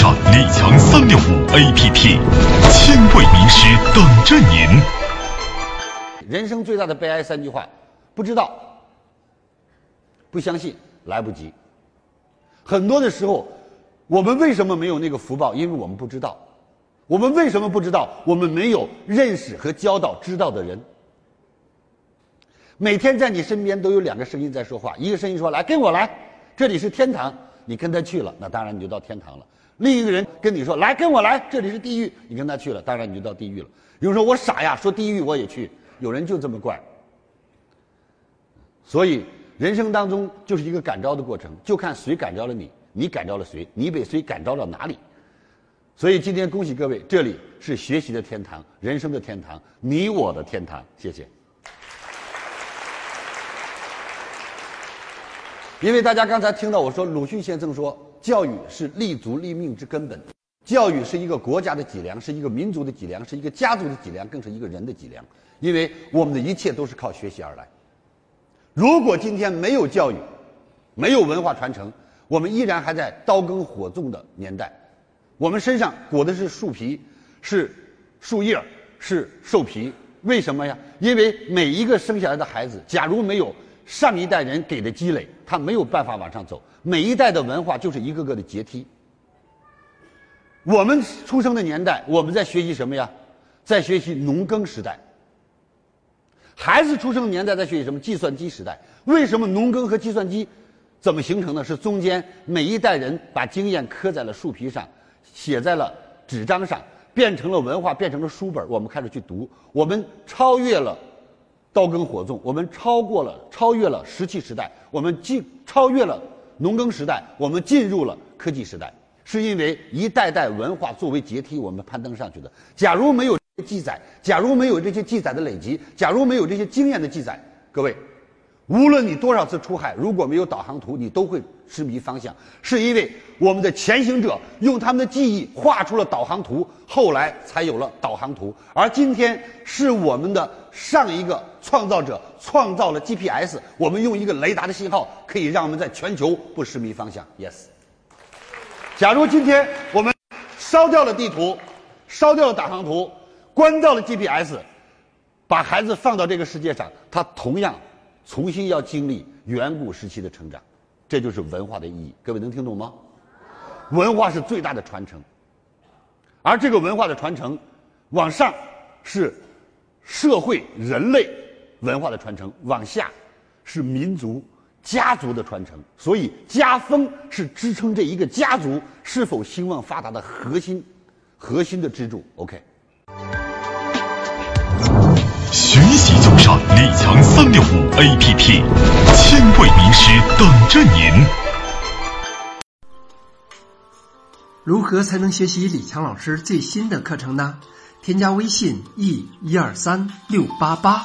上李强三六五 APP，千位名师等着您。人生最大的悲哀三句话：不知道、不相信、来不及。很多的时候，我们为什么没有那个福报？因为我们不知道。我们为什么不知道？我们没有认识和交到知道的人。每天在你身边都有两个声音在说话，一个声音说：“来，跟我来，这里是天堂。”你跟他去了，那当然你就到天堂了。另一个人跟你说：“来，跟我来，这里是地狱。”你跟他去了，当然你就到地狱了。有人说我傻呀，说地狱我也去。有人就这么怪。所以人生当中就是一个感召的过程，就看谁感召了你，你感召了谁，你被谁感召到哪里。所以今天恭喜各位，这里是学习的天堂，人生的天堂，你我的天堂。谢谢。因为大家刚才听到我说，鲁迅先生说，教育是立足立命之根本，教育是一个国家的脊梁，是一个民族的脊梁，是一个家族的脊梁，更是一个人的脊梁。因为我们的一切都是靠学习而来。如果今天没有教育，没有文化传承，我们依然还在刀耕火种的年代。我们身上裹的是树皮，是树叶，是兽皮。为什么呀？因为每一个生下来的孩子，假如没有上一代人给的积累，他没有办法往上走。每一代的文化就是一个个的阶梯。我们出生的年代，我们在学习什么呀？在学习农耕时代。孩子出生的年代在学习什么？计算机时代。为什么农耕和计算机怎么形成的？是中间每一代人把经验刻在了树皮上，写在了纸张上，变成了文化，变成了书本。我们开始去读，我们超越了。刀耕火种，我们超过了，超越了石器时代，我们进超越了农耕时代，我们进入了科技时代，是因为一代代文化作为阶梯，我们攀登上去的。假如没有记载，假如没有这些记载的累积，假如没有这些经验的记载，各位。无论你多少次出海，如果没有导航图，你都会失迷方向。是因为我们的前行者用他们的记忆画出了导航图，后来才有了导航图。而今天是我们的上一个创造者创造了 GPS，我们用一个雷达的信号可以让我们在全球不失迷方向。Yes。假如今天我们烧掉了地图，烧掉了导航图，关掉了 GPS，把孩子放到这个世界上，他同样。重新要经历远古时期的成长，这就是文化的意义。各位能听懂吗？文化是最大的传承，而这个文化的传承，往上是社会人类文化的传承，往下是民族家族的传承。所以家风是支撑这一个家族是否兴旺发达的核心、核心的支柱。OK。学习就上李强三六五 APP，千位名师等着您。如何才能学习李强老师最新的课程呢？添加微信 e 一二三六八八，